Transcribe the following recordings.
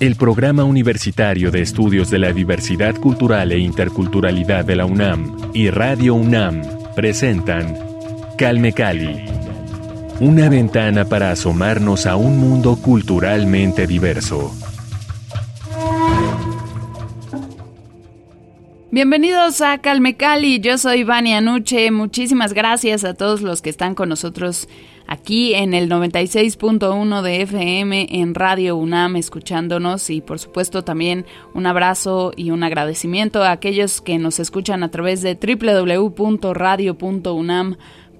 El Programa Universitario de Estudios de la Diversidad Cultural e Interculturalidad de la UNAM y Radio UNAM presentan Calme Cali, una ventana para asomarnos a un mundo culturalmente diverso. Bienvenidos a Calme Cali, yo soy Vania Anuche, muchísimas gracias a todos los que están con nosotros aquí en el 96.1 de FM en Radio UNAM escuchándonos. Y por supuesto también un abrazo y un agradecimiento a aquellos que nos escuchan a través de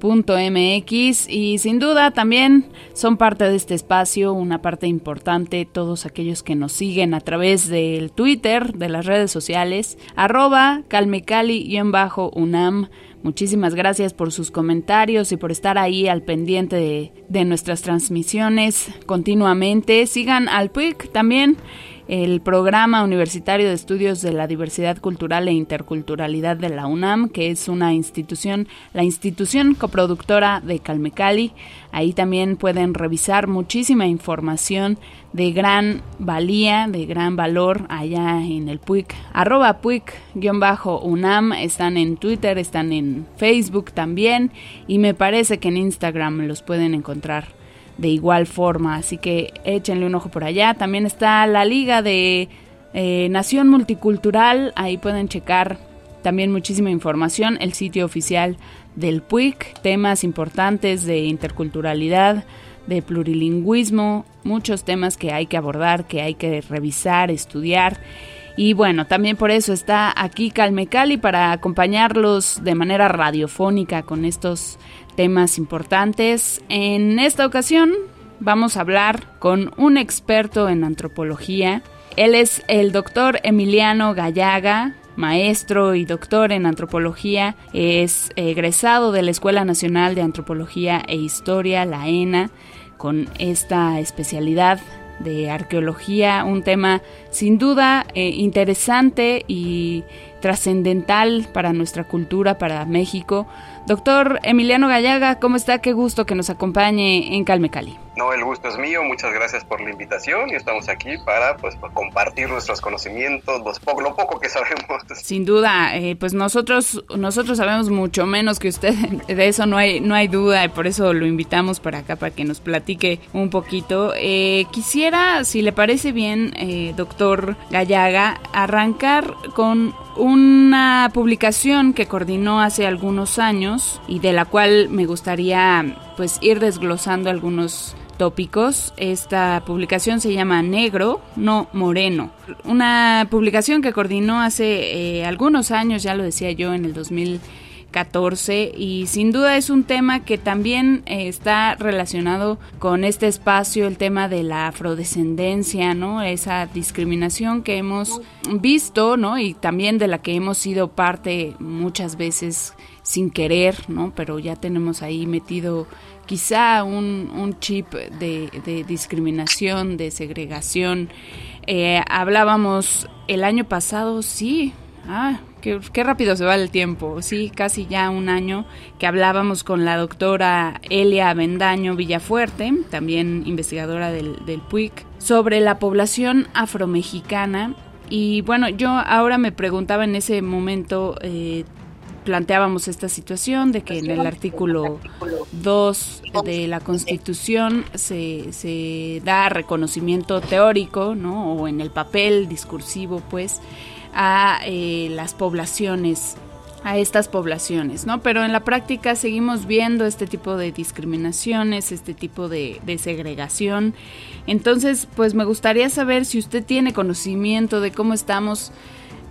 www.radio.unam.mx y sin duda también son parte de este espacio, una parte importante, todos aquellos que nos siguen a través del Twitter, de las redes sociales, arroba calmecali-unam Muchísimas gracias por sus comentarios y por estar ahí al pendiente de, nuestras transmisiones continuamente. Sigan al PUIC también el Programa Universitario de Estudios de la Diversidad Cultural e Interculturalidad de la UNAM, que es una institución, la institución coproductora de Calmecali. Ahí también pueden revisar muchísima información de gran valía, de gran valor allá en el PUIC. Arroba PUIC-UNAM, están en Twitter, están en Facebook también y me parece que en Instagram los pueden encontrar de igual forma. Así que échenle un ojo por allá. También está la Liga de eh, Nación Multicultural. Ahí pueden checar también muchísima información. El sitio oficial del PUIC. Temas importantes de interculturalidad, de plurilingüismo. Muchos temas que hay que abordar, que hay que revisar, estudiar. Y bueno, también por eso está aquí Calme Cali para acompañarlos de manera radiofónica con estos temas importantes. En esta ocasión vamos a hablar con un experto en antropología. Él es el doctor Emiliano Gallaga, maestro y doctor en antropología, es egresado de la Escuela Nacional de Antropología e Historia, la ENA, con esta especialidad de arqueología, un tema sin duda eh, interesante y trascendental para nuestra cultura, para México. Doctor Emiliano Gallaga, ¿cómo está? Qué gusto que nos acompañe en Calme Cali. No, el gusto es mío, muchas gracias por la invitación y estamos aquí para pues compartir nuestros conocimientos, lo poco que sabemos. Sin duda, eh, pues nosotros nosotros sabemos mucho menos que usted, de eso no hay no hay duda y por eso lo invitamos para acá para que nos platique un poquito. Eh, quisiera, si le parece bien, eh, doctor Gallaga, arrancar con una publicación que coordinó hace algunos años y de la cual me gustaría pues ir desglosando algunos tópicos. Esta publicación se llama Negro, no Moreno. Una publicación que coordinó hace eh, algunos años, ya lo decía yo, en el 2000 14 y sin duda es un tema que también eh, está relacionado con este espacio, el tema de la afrodescendencia, ¿no? Esa discriminación que hemos visto, ¿no? Y también de la que hemos sido parte muchas veces sin querer, ¿no? Pero ya tenemos ahí metido quizá un, chip de, discriminación, de segregación. Eh, hablábamos el año pasado, sí, ah, Qué, rápido se va el tiempo, sí, casi ya un año que hablábamos con la doctora Elia Bendaño Villafuerte, también investigadora del, del PUIC, sobre la población afromexicana. Y bueno, yo ahora me preguntaba en ese momento, eh, planteábamos esta situación de que en el artículo 2 de la Constitución se, se da reconocimiento teórico, ¿no? O en el papel discursivo, pues, a eh, las poblaciones a estas poblaciones, ¿no? Pero en la práctica seguimos viendo este tipo de discriminaciones, este tipo de, de, segregación. Entonces, pues me gustaría saber si usted tiene conocimiento de cómo estamos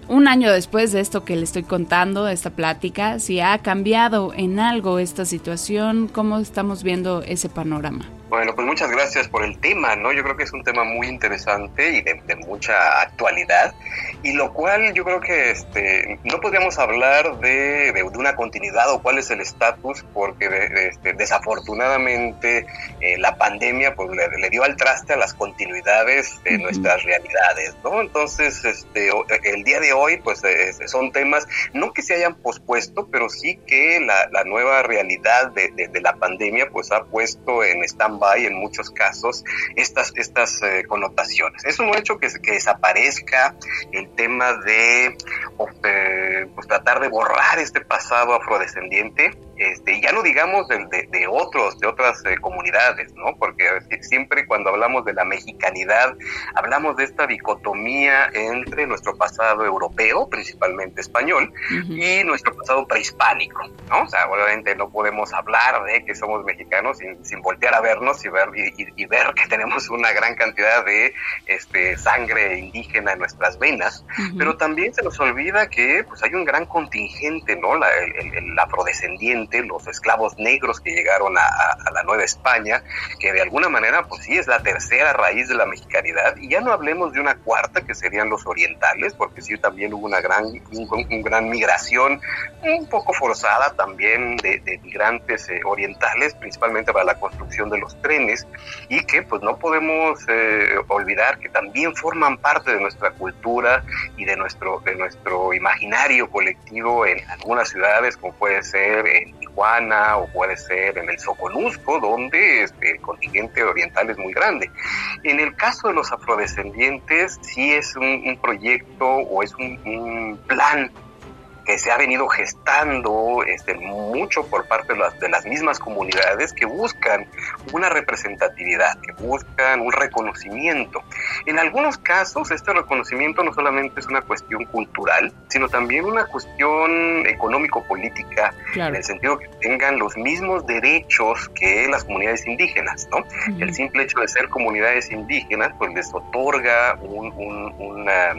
un año después de esto que le estoy contando, esta plática, si ha cambiado en algo esta situación, cómo estamos viendo ese panorama. Bueno, pues muchas gracias por el tema, ¿no? Yo creo que es un tema muy interesante y de, mucha actualidad, y lo cual yo creo que este, no podríamos hablar de, de, una continuidad o cuál es el estatus, porque este, desafortunadamente eh, la pandemia pues, le, dio al traste a las continuidades de nuestras realidades, ¿no? Entonces, este, el día de hoy, pues son temas, no que se hayan pospuesto, pero sí que la, la nueva realidad de, de, la pandemia, pues ha puesto en stand stand-by en muchos casos estas, estas eh, connotaciones. No ha hecho que, que desaparezca el tema de pues, tratar de borrar este pasado afrodescendiente este, ya no digamos de, de, otros, de otras eh, comunidades, ¿no? Porque siempre cuando hablamos de la mexicanidad, hablamos de esta dicotomía entre nuestro pasado europeo, principalmente español, y nuestro pasado prehispánico, ¿no? O sea, obviamente no podemos hablar de que somos mexicanos sin, sin voltear a vernos y ver, y, ver que tenemos una gran cantidad de este, sangre indígena en nuestras venas, pero también se nos olvida que pues, hay un gran contingente, ¿no? La, el afrodescendiente los esclavos negros que llegaron a, la Nueva España, que de alguna manera, pues sí, es la tercera raíz de la mexicanidad, y ya no hablemos de una cuarta, que serían los orientales, porque sí también hubo una gran, un, gran migración, un poco forzada también de, migrantes eh, orientales, principalmente para la construcción de los trenes, y que pues no podemos eh, olvidar que también forman parte de nuestra cultura y de nuestro, de nuestro imaginario colectivo en algunas ciudades, como puede ser en Tijuana o puede ser en el Soconusco, donde este, el contingente oriental es muy grande. En el caso de los afrodescendientes, sí es un, proyecto o es un, un plan que se ha venido gestando este, mucho por parte de las, de las mismas comunidades que buscan una representatividad, que buscan un reconocimiento. En algunos casos, este reconocimiento no solamente es una cuestión cultural, sino también una cuestión económico-política, en el sentido que tengan los mismos derechos que las comunidades indígenas, ¿no? El simple hecho de ser comunidades indígenas, pues les otorga un, un, una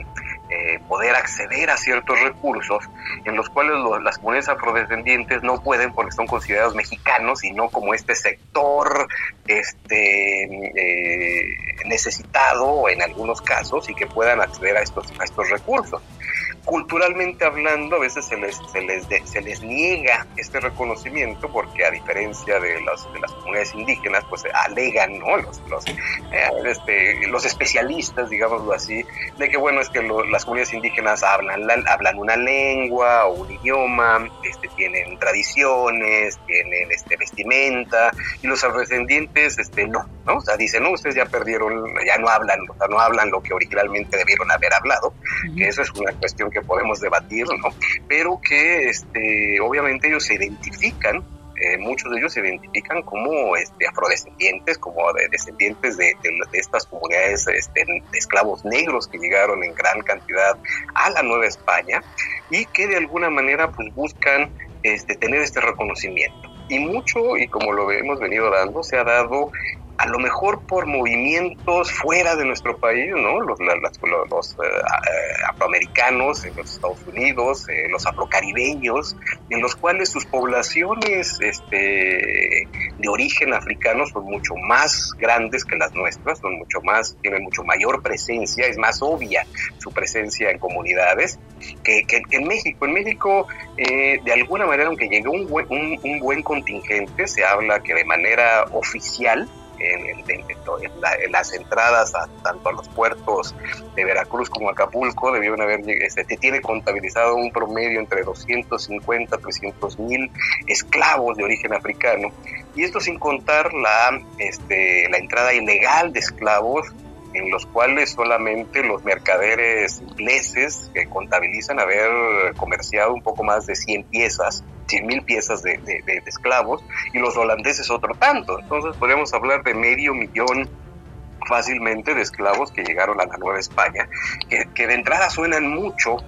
eh, poder acceder a ciertos recursos en los cuales las comunidades afrodescendientes no pueden porque son considerados mexicanos y no como este sector este eh, necesitado en algunos casos y que puedan acceder a estos a estos recursos culturalmente hablando, a veces se les, se les, se les niega este reconocimiento porque a diferencia de, las de las comunidades indígenas, pues alegan, ¿no? Los, los, eh, este, los especialistas, digámoslo así, de que, bueno, es que las comunidades indígenas hablan, hablan una lengua o un idioma, este, tienen tradiciones, tienen este, vestimenta, y los afrodescendientes, este, no, ¿no? O sea, dicen, no, ustedes ya perdieron, ya no hablan, o sea, no hablan lo que originalmente debieron haber hablado, que eso es una cuestión que podemos debatir, ¿no? Pero que este, obviamente ellos se identifican eh, muchos de ellos se identifican como este, afrodescendientes, como descendientes de, estas comunidades este, de esclavos negros que llegaron en gran cantidad a la Nueva España y que de alguna manera pues buscan este, tener este reconocimiento. Y mucho, y como lo hemos venido dando, se ha dado a lo mejor por movimientos fuera de nuestro país, ¿no? Los, los, eh, eh, afroamericanos en los Estados Unidos, eh, los afrocaribeños, en los cuales sus poblaciones este, de origen africano son mucho más grandes que las nuestras, son mucho más, tienen mucho mayor presencia, es más obvia su presencia en comunidades que, en México. En México, de alguna manera, aunque llegó un un, un buen contingente, se habla que de manera oficial, en, las entradas tanto a los puertos de Veracruz como Acapulco debieron haber este, tiene contabilizado un promedio entre 250 300 mil esclavos de origen africano. Y esto sin contar la este, la entrada ilegal de esclavos en los cuales solamente los mercaderes ingleses que contabilizan haber comerciado un poco más de 100 piezas 100 mil piezas de, esclavos y los holandeses otro tanto. Entonces podemos hablar de medio millón fácilmente de esclavos que llegaron a la Nueva España, que, de entrada suenan mucho,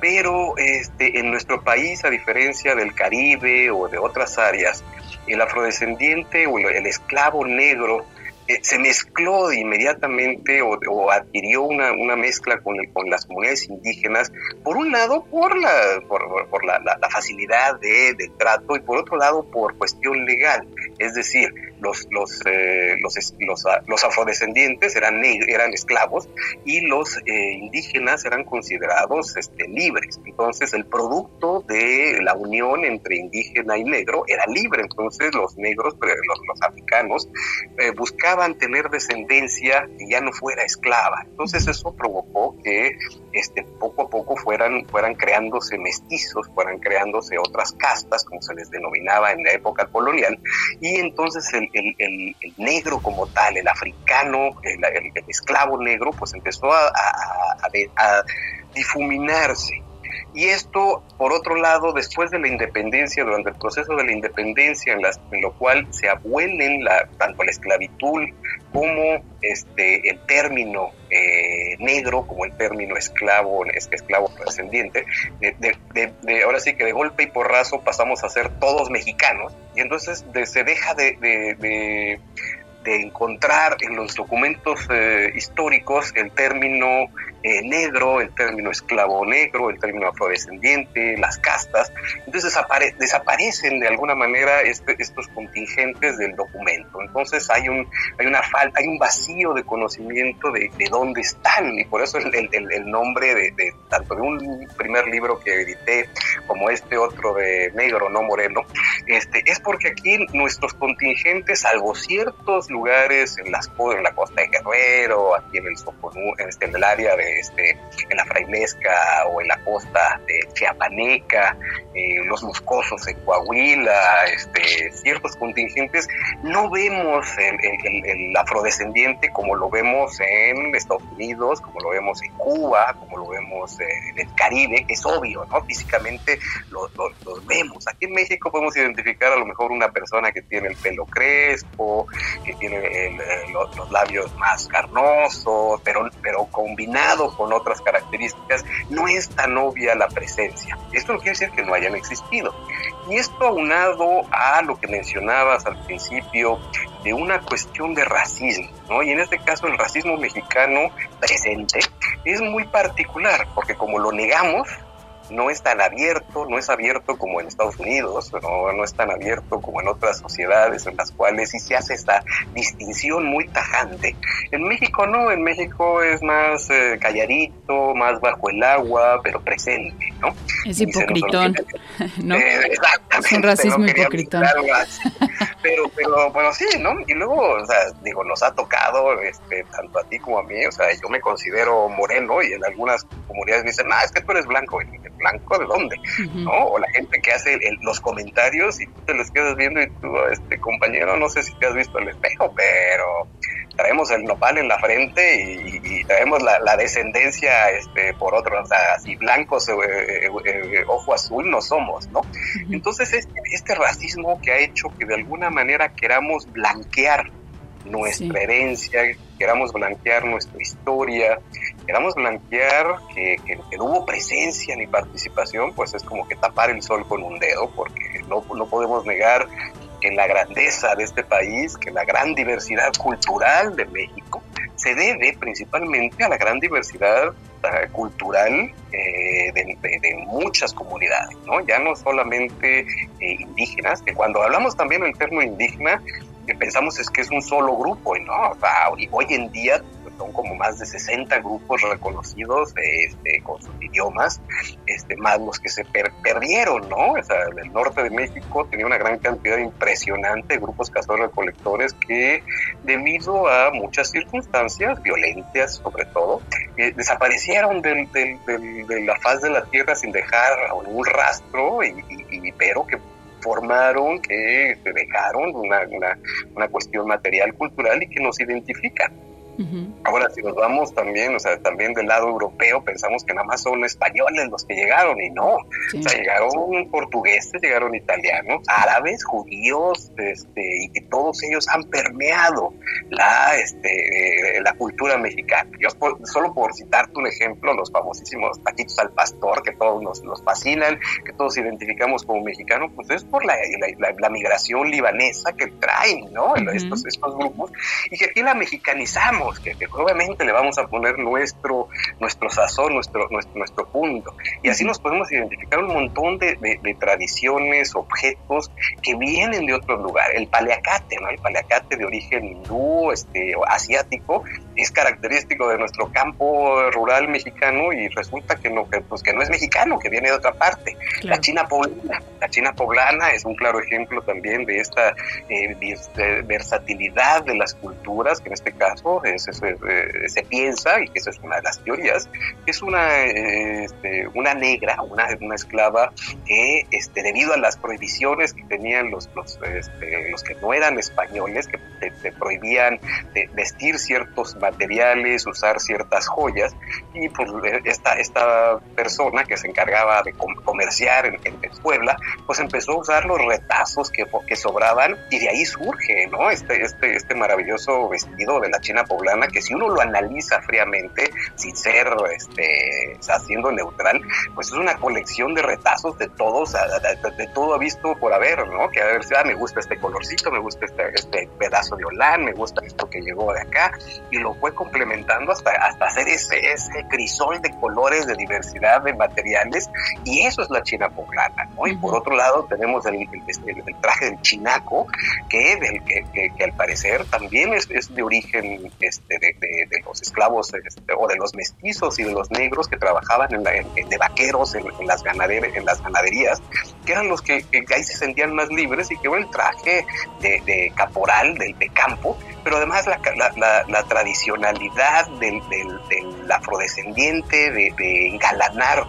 pero este, en nuestro país, a diferencia del Caribe o de otras áreas, el afrodescendiente o el esclavo negro eh, se mezcló inmediatamente o, adquirió una, una mezcla con, con, las comunidades indígenas, por un lado por la, por, la, la, facilidad de, trato y por otro lado por cuestión legal. Es decir, los, los, eh, los, ah, los, afrodescendientes eran, eran esclavos y los eh, indígenas eran considerados este, libres. Entonces el producto de la unión entre indígena y negro era libre. Entonces los negros, los, los africanos, buscaban tener descendencia que ya no fuera esclava. Entonces eso provocó que este, poco a poco fueran, fueran creándose mestizos, fueran creándose otras castas, como se les denominaba en la época colonial, y entonces el, el, negro como tal, el africano, el, esclavo negro, pues empezó a, a difuminarse y esto, por otro lado, después de la independencia, durante el proceso de la independencia, en, las, en lo cual se abuelen la, tanto la esclavitud como este, el término eh, negro, como el término esclavo, esclavo descendiente, de, ahora sí que de golpe y porrazo pasamos a ser todos mexicanos, y entonces se deja de de encontrar en los documentos eh, históricos el término eh, negro, el término esclavo negro, el término afrodescendiente, las castas. Entonces desaparecen de alguna manera este, estos contingentes del documento. Entonces hay un, hay una falta, hay un vacío de conocimiento de, de dónde están y por eso el, el, el nombre de, de, tanto de un primer libro que edité como este otro de negro, no moreno, este, es porque aquí nuestros contingentes, salvo ciertos lugares en, las, en la costa de Guerrero, aquí en el Soponú, en, este, en el área de este, en la Frailesca o en la costa de Chiapaneca, eh, los Moscosos en Coahuila, este, ciertos contingentes, no vemos el, afrodescendiente como lo vemos en Estados Unidos, como lo vemos en Cuba, como lo vemos en el Caribe, es obvio, ¿no? Físicamente los vemos. Aquí en México podemos identificar a lo mejor una persona que tiene el pelo crespo, que tiene los, labios más carnosos, pero, pero combinado con otras características, no es tan obvia la presencia. Esto no quiere decir que no hayan existido. Y esto aunado a lo que mencionabas al principio de una cuestión de racismo, ¿no? Y en este caso el racismo mexicano presente es muy particular, porque como lo negamos, no es tan abierto, no es abierto como en Estados Unidos, no, no es tan abierto como en otras sociedades en las cuales sí se hace esta distinción muy tajante. En México no, en México es más eh, calladito, más bajo el agua, pero presente, ¿no? Es hipocritón, ¿no? Eh, es un racismo hipocritón. Pero, pero, bueno, sí, ¿no? Y luego, o sea, digo, nos ha tocado, este, tanto a ti como a mí, o sea, yo me considero moreno y en algunas comunidades me dicen, ah, es que tú eres blanco blanco de dónde, ¿no? O la gente que hace los comentarios y tú te los quedas viendo y tú, este compañero, no sé si te has visto el espejo, pero traemos el nopal en la frente y, traemos la, descendencia este por otro, o sea, así blancos, eh, eh, eh, ojo azul no somos, ¿no? Entonces este, este racismo que ha hecho que de alguna manera queramos blanquear nuestra herencia, queramos blanquear nuestra historia, queramos blanquear que, no hubo presencia ni participación, pues es como que tapar el sol con un dedo, porque no, no podemos negar que la grandeza de este país, que la gran diversidad cultural de México, se debe principalmente a la gran diversidad eh, cultural eh, de, muchas comunidades, ¿no? Ya no solamente eh, indígenas, que cuando hablamos también del término indígena, que pensamos es que es un solo grupo, y no, hoy en día son como más de 60 grupos reconocidos este, con sus idiomas, este, más los que se perdieron, ¿no? O sea, el norte de México tenía una gran cantidad impresionante de grupos cazadores recolectores que, debido a muchas circunstancias violentas, sobre todo, eh, desaparecieron del, de la faz de la tierra sin dejar un rastro, y, pero que formaron, que dejaron una, una, cuestión material, cultural y que nos Ahora, si nos vamos también, o sea, también del lado europeo, pensamos que nada más son españoles los que llegaron y no. O sea, llegaron portugueses, llegaron italianos, árabes, judíos, este, y que todos ellos han permeado la, este, la cultura mexicana. Yo, solo por citarte un ejemplo, los famosísimos taquitos al pastor, que todos nos, nos fascinan, que todos identificamos como mexicanos, pues es por la, la, migración libanesa que traen, ¿no? estos, estos grupos, y que aquí la mexicanizamos que, obviamente le vamos a poner nuestro, nuestro sazón, nuestro, nuestro, nuestro punto. Y así nos podemos identificar un montón de, de, tradiciones, objetos que vienen de otro lugar. El paleacate, ¿no? El paleacate de origen hindú, este, asiático, es característico de nuestro campo rural mexicano y resulta que no, que, pues, que no es mexicano, que viene de otra parte. La China poblana, la China poblana es un claro ejemplo también de esta eh, versatilidad de las culturas, que en este caso se, piensa, y que esa es una de las teorías, que es una, este, una negra, una, una esclava que este, debido a las prohibiciones que tenían los, los, este, los que no eran españoles, que te, prohibían de vestir ciertos materiales, usar ciertas joyas, y pues esta, esta persona que se encargaba de comerciar en, en, Puebla, pues empezó a usar los retazos que, que sobraban y de ahí surge, ¿no? Este, este, este maravilloso vestido de la China poblana que si uno lo analiza fríamente, sin ser, este, haciendo neutral, pues es una colección de retazos de todos, de, todo visto por haber, ¿no? Que a ver, ah, me gusta este colorcito, me gusta este, este pedazo de holán, me gusta esto que llegó de acá, y lo fue complementando hasta, hasta hacer ese, ese crisol de colores, de diversidad de materiales, y eso es la China poblana, ¿no? Y por otro lado tenemos el, el, traje del chinaco, que, del, que, que, al parecer también es, es de origen este, de, los esclavos este, o de los mestizos y de los negros que trabajaban en de vaqueros en, las ganaderías, que eran los que, ahí se sentían más libres y que el traje de, caporal, del de campo, pero además la, la, tradicionalidad del, del, afrodescendiente, de, de engalanar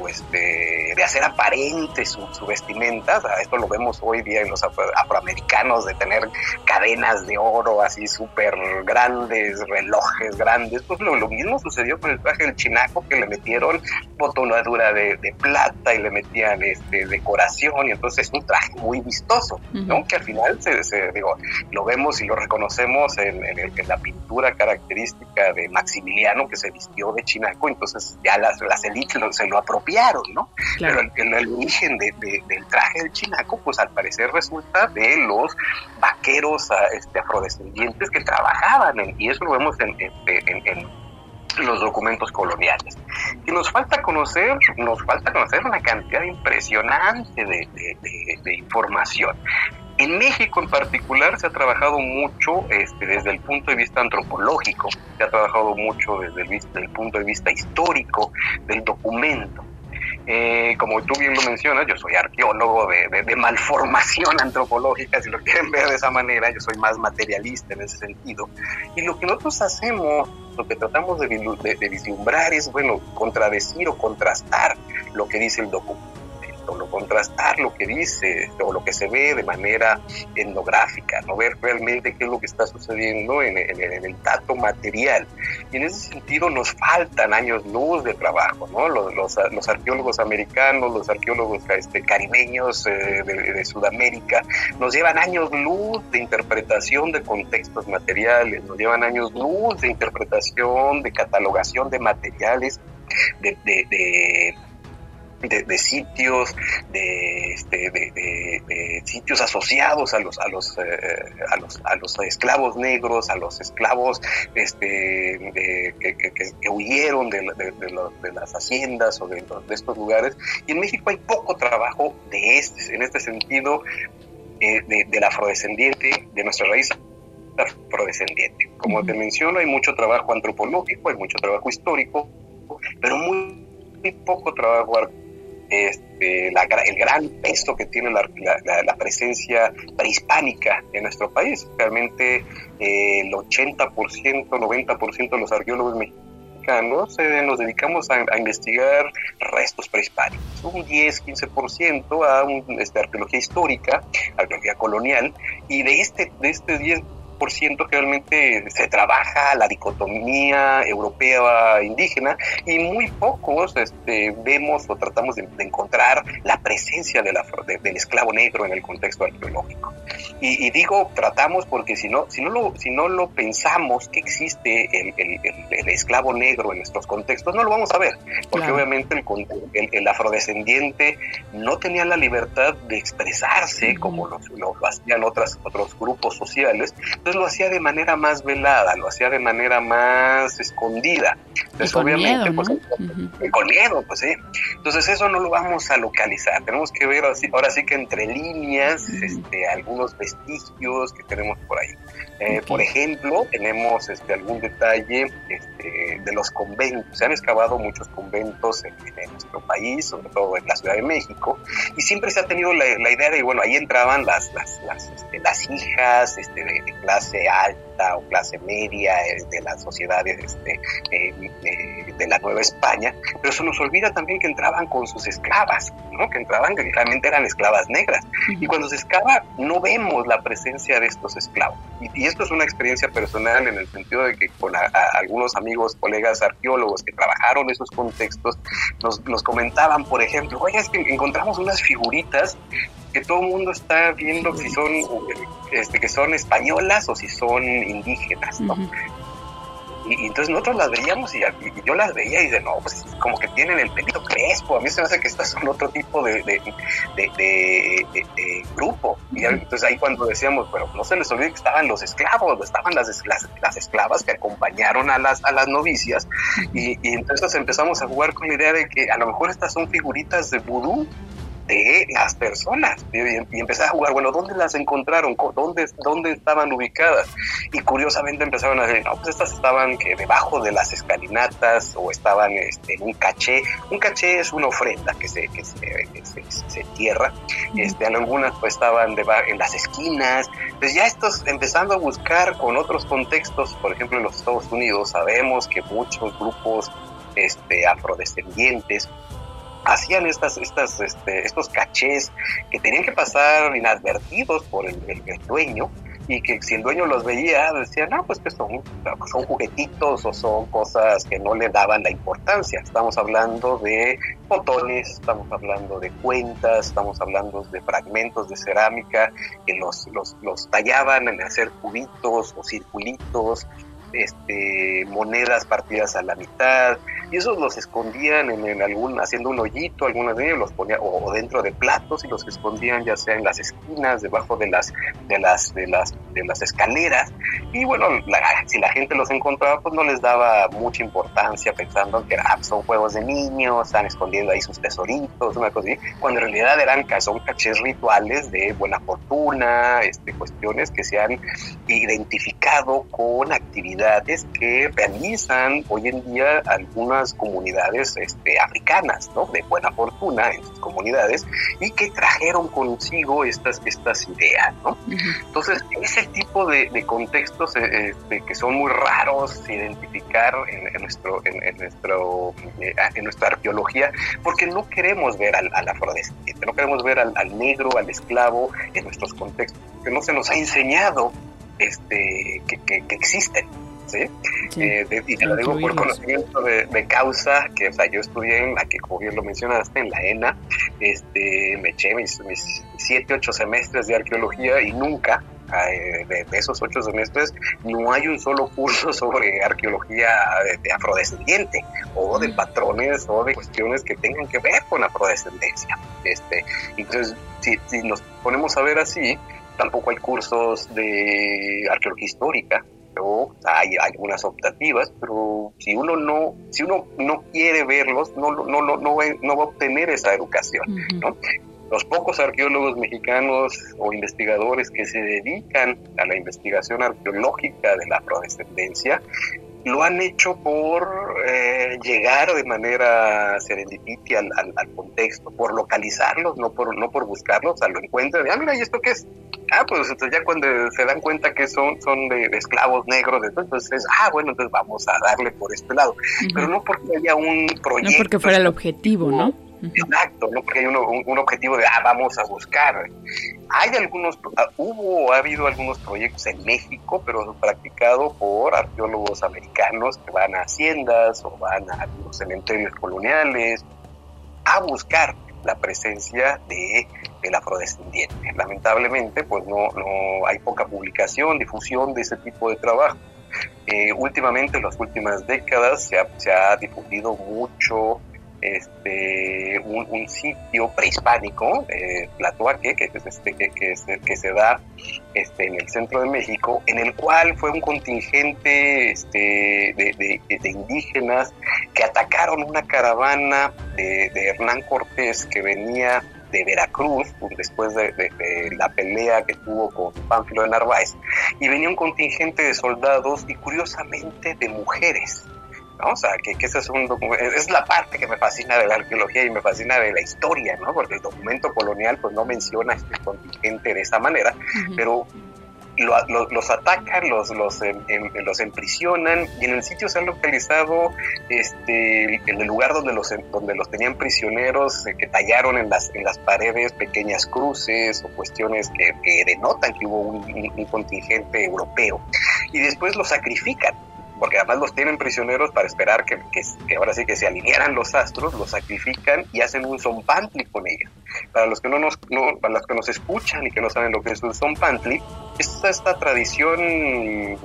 su, este, de hacer aparente su, vestimenta. esto lo vemos hoy día en los afroamericanos, de tener cadenas de oro así súper grandes, relojes grandes. Pues lo, mismo sucedió con el traje del chinaco, que le metieron botonadura de, de plata y le metían este, decoración, y entonces es un traje muy vistoso, ¿no? Que al final se, digo, lo vemos y lo reconocemos en, la pintura característica de Maximiliano, que se vistió de chinaco, entonces ya las, las se lo apropiaron, ¿no? Pero el, origen del traje del chinaco, pues al parecer resulta de los vaqueros ah, este, afrodescendientes que trabajaban, y eso lo vemos en, los documentos coloniales. Y nos falta conocer, nos falta conocer una cantidad impresionante de, información. En México en particular se ha trabajado mucho este, desde el punto de vista antropológico, se ha trabajado mucho desde el, punto de vista histórico del documento. Eh, como tú bien lo mencionas, yo soy arqueólogo de, malformación antropológica, si lo quieren ver de esa manera, yo soy más materialista en ese sentido. Y lo que nosotros hacemos, lo que tratamos de vislumbrar es, bueno, contradecir o contrastar lo que dice el documento lo contrastar lo que dice o lo que se ve de manera etnográfica, no ver realmente qué es lo que está sucediendo en, el dato material. Y en ese sentido nos faltan años luz de trabajo, ¿no? Los, los, arqueólogos americanos, los arqueólogos este, caribeños eh, de, Sudamérica, nos llevan años luz de interpretación de contextos materiales, nos llevan años luz de interpretación, de catalogación de materiales, de, de de, sitios, de, este, de, sitios asociados a los, a los, eh, a los, a los esclavos negros, a los esclavos este, que, huyeron de, las haciendas o de, estos lugares. Y en México hay poco trabajo de este, en este sentido eh, del afrodescendiente, de nuestra raíz afrodescendiente. Como te menciono, hay mucho trabajo antropológico, hay mucho trabajo histórico, pero muy, muy poco trabajo este, el gran peso que tiene la, presencia prehispánica en nuestro país. Realmente eh, el 80%, 90% de los arqueólogos mexicanos eh, nos dedicamos a, investigar restos prehispánicos, un 10, 15% a un, este, arqueología histórica, arqueología colonial, y de este, de este 10 ciento que realmente se trabaja la dicotomía europea indígena y muy pocos este, vemos o tratamos de, encontrar la presencia de la, del esclavo negro en el contexto arqueológico. Y, digo tratamos porque si no, si no, lo, si no lo pensamos que existe el, el, esclavo negro en nuestros contextos, no lo vamos a ver, porque obviamente el, el, afrodescendiente no tenía la libertad de expresarse como lo, lo hacían otras, otros grupos sociales lo hacía de manera más velada, lo hacía de manera más escondida. Entonces, obviamente, pues, con miedo, pues sí. Entonces eso no lo vamos a localizar. Tenemos que ver así, ahora sí que entre líneas, este, algunos vestigios que tenemos por ahí. Eh, por ejemplo, tenemos este, algún detalle este, de, los conventos. Se han excavado muchos conventos en, nuestro país, sobre todo en la Ciudad de México, y siempre se ha tenido la, idea de, bueno, ahí entraban las, las, las, este, las hijas este, de, clase alta o clase media eh, de las sociedades este, eh, de la Nueva España, pero se nos olvida también que entraban con sus esclavas, ¿no? que entraban que realmente eran esclavas negras. Y cuando se excava no vemos la presencia de estos esclavos. Y, esto es una experiencia personal en el sentido de que con algunos amigos, colegas arqueólogos que trabajaron esos contextos, nos, nos comentaban, por ejemplo, oye, es que encontramos unas figuritas que todo el mundo está viendo si son este, que son españolas o si son indígenas, ¿no? Y, entonces nosotros las veíamos y, yo las veía y de no, pues como que tienen el pelito crespo. A mí se me hace que estas son otro tipo de, de, grupo. Y entonces ahí cuando decíamos, pero no se les olvide que estaban los esclavos, estaban las, las, esclavas que acompañaron a las, a las novicias. Y, y entonces empezamos a jugar con la idea de que a lo mejor estas son figuritas de vudú de las personas y, empecé a jugar, bueno, ¿dónde las encontraron? ¿Dónde, ¿Dónde estaban ubicadas? Y curiosamente empezaron a decir, no, pues estas estaban que debajo de las escalinatas o estaban este, en un caché. Un caché es una ofrenda que se, que se, se, tierra. Este, algunas pues estaban en las esquinas. Pues ya estos empezando a buscar con otros contextos, por ejemplo en los Estados Unidos, sabemos que muchos grupos este, afrodescendientes hacían estas, estas, este, estos cachés que tenían que pasar inadvertidos por el, dueño y que si el dueño los veía decía, no, pues que son, son juguetitos o son cosas que no le daban la importancia. Estamos hablando de botones, estamos hablando de cuentas, estamos hablando de fragmentos de cerámica que los, los, los tallaban en hacer cubitos o circulitos, este, monedas partidas a la mitad, y esos los escondían en, algún, haciendo un hoyito, algunas de los ponía o, dentro de platos y los escondían ya sea en las esquinas, debajo de las, de las, de las, de las escaleras, y bueno, si la gente los encontraba, pues no les daba mucha importancia pensando que ah, son juegos de niños, están escondiendo ahí sus tesoritos, una cosa así, cuando en realidad eran, son cachés rituales de buena fortuna, este, cuestiones que se han identificado con actividades que realizan hoy en día algunas comunidades este, africanas, ¿no? De buena fortuna en sus comunidades y que trajeron consigo estas, estas ideas, ¿no? Entonces, ese tipo de, contextos eh, este, que son muy raros identificar en, nuestro, en, nuestro, eh, en nuestra arqueología, porque no queremos ver al, al afrodescendiente, no queremos ver al, al negro, al esclavo en nuestros contextos, que no se nos ha enseñado este, que, que, que existen. ¿Sí? Eh, y te lo digo por conocimiento de, causa, que o sea, yo estudié en la que, como bien lo mencionaste, en la ENA, este, me eché mis, mis siete, ocho semestres de arqueología y nunca de, esos ocho semestres no hay un solo curso sobre arqueología de, afrodescendiente o de mm. patrones o de cuestiones que tengan que ver con afrodescendencia. Este, entonces, si, si nos ponemos a ver así, tampoco hay cursos de arqueología histórica, hay algunas optativas, pero si uno no, si uno no quiere verlos, no, no, no, no, va, no va a obtener esa educación, Los pocos arqueólogos mexicanos o investigadores que se dedican a la investigación arqueológica de la afrodescendencia lo han hecho por eh, llegar de manera serendipitia al, al, contexto, por localizarlos, no por, no por buscarlos, o sea, lo encuentran, ah, mira, ¿y esto qué es? Ah, pues entonces ya cuando se dan cuenta que son, son de, esclavos negros, entonces, ah, bueno, entonces vamos a darle por este lado. Pero no porque haya un proyecto. No porque fuera el objetivo, ¿no? Exacto, no porque hay un, un, objetivo de, ah, vamos a buscar. Hay algunos, ah, hubo, ha habido algunos proyectos en México, pero son practicados por arqueólogos americanos que van a haciendas o van a los cementerios coloniales a buscar la presencia de el afrodescendiente. Lamentablemente, pues no, no hay poca publicación, difusión de ese tipo de trabajo. Eh, últimamente, en las últimas décadas, se ha, se ha difundido mucho este, un, sitio prehispánico, eh, Tlatuaque, que, es este, que, se, da este, en el centro de México, en el cual fue un contingente este, de, indígenas que atacaron una caravana de, de Hernán Cortés que venía de Veracruz, después de, de, la pelea que tuvo con Pánfilo de Narváez, y venía un contingente de soldados y curiosamente de mujeres ¿no? O sea, que, que ese es un es la parte que me fascina de la arqueología y me fascina de la historia, ¿no? Porque el documento colonial pues no menciona este contingente de esa manera, pero los atacan, los, los, em, em, los emprisionan y en el sitio se han localizado este, en el lugar donde los, donde los tenían prisioneros, eh, que tallaron en las, en las paredes pequeñas cruces o cuestiones que, denotan que hubo un, un contingente europeo y después los sacrifican porque además los tienen prisioneros para esperar que, que, ahora sí que se alinearan los astros, los sacrifican y hacen un zompantli con ellos. Para los que no nos, no, para los que nos escuchan y que no saben lo que es un zompantli, es esta tradición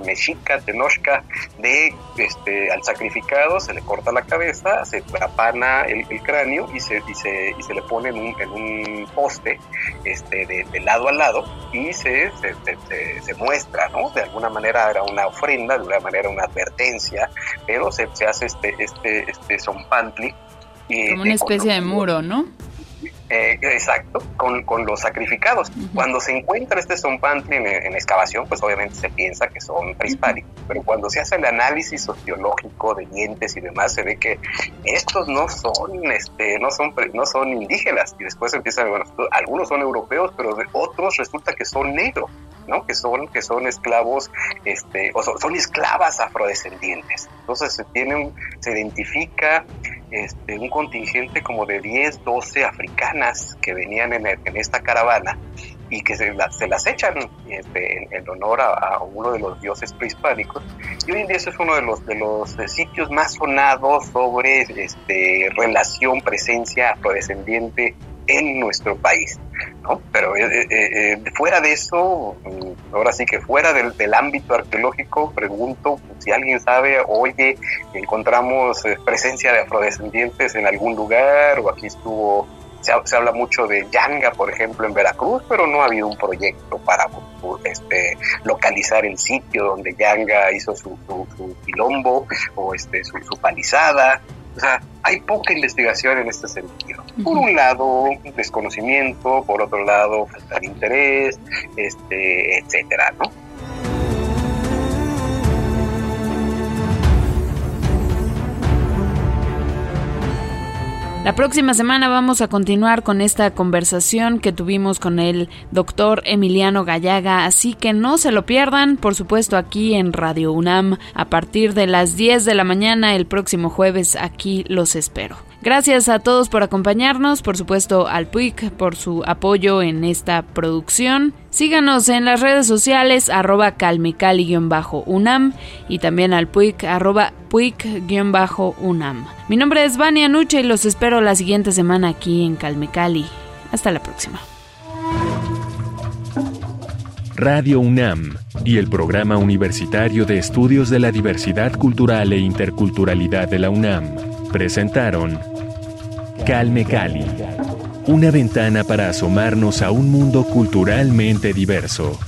mexica, tenochca, de este, al sacrificado se le corta la cabeza, se apana el, cráneo y se, y se, y se le pone en un, en un poste este, de, lado a lado y se, se, se muestra, ¿no? De alguna manera era una ofrenda, de alguna manera una advertencia pero se, se hace este, este, este zompantli. Y, Como una especie de muro, ¿no? Eh, exacto, con, con, los sacrificados. Cuando se encuentra este zompantli en, en, excavación, pues obviamente se piensa que son prehispánicos, pero cuando se hace el análisis sociológico de dientes y demás, se ve que estos no son, este, no son, no son indígenas, y después empiezan, bueno, algunos son europeos, pero otros resulta que son negros. ¿no? Que son, que son esclavos, este, o son, esclavas afrodescendientes. Entonces se tiene se identifica este, un contingente como de 10, 12 africanas que venían en, esta caravana y que se, se las echan este, en, honor a, uno de los dioses prehispánicos. Y hoy en día ese es uno de los, de los sitios más sonados sobre este, relación, presencia afrodescendiente en nuestro país. ¿no? Pero eh, eh, eh, fuera de eso, mm, ahora sí que fuera del, del ámbito arqueológico, pregunto si alguien sabe, oye, encontramos presencia de afrodescendientes en algún lugar o aquí estuvo se, habla mucho de Yanga, por ejemplo, en Veracruz, pero no ha habido un proyecto para este, localizar el sitio donde Yanga hizo su, su, quilombo o este, su, su, palizada. O sea, hay poca investigación en este sentido. Por un lado, desconocimiento, por otro lado, falta de interés, este, etcétera, ¿no? La próxima semana vamos a continuar con esta conversación que tuvimos con el doctor Emiliano Gallaga, así que no se lo pierdan, por supuesto aquí en Radio UNAM a partir de las 10 de la mañana el próximo jueves, aquí los espero. Gracias a todos por acompañarnos, por supuesto al PUIC por su apoyo en esta producción. Síganos en las redes sociales arroba calmecali-unam y también al PUIC arroba puic-unam. Mi nombre es Vania Nuche y los espero la siguiente semana aquí en Calmecali. Hasta la próxima. Radio UNAM y el Programa Universitario de Estudios de la Diversidad Cultural e Interculturalidad de la UNAM presentaron Calme Cali, una ventana para asomarnos a un mundo culturalmente diverso.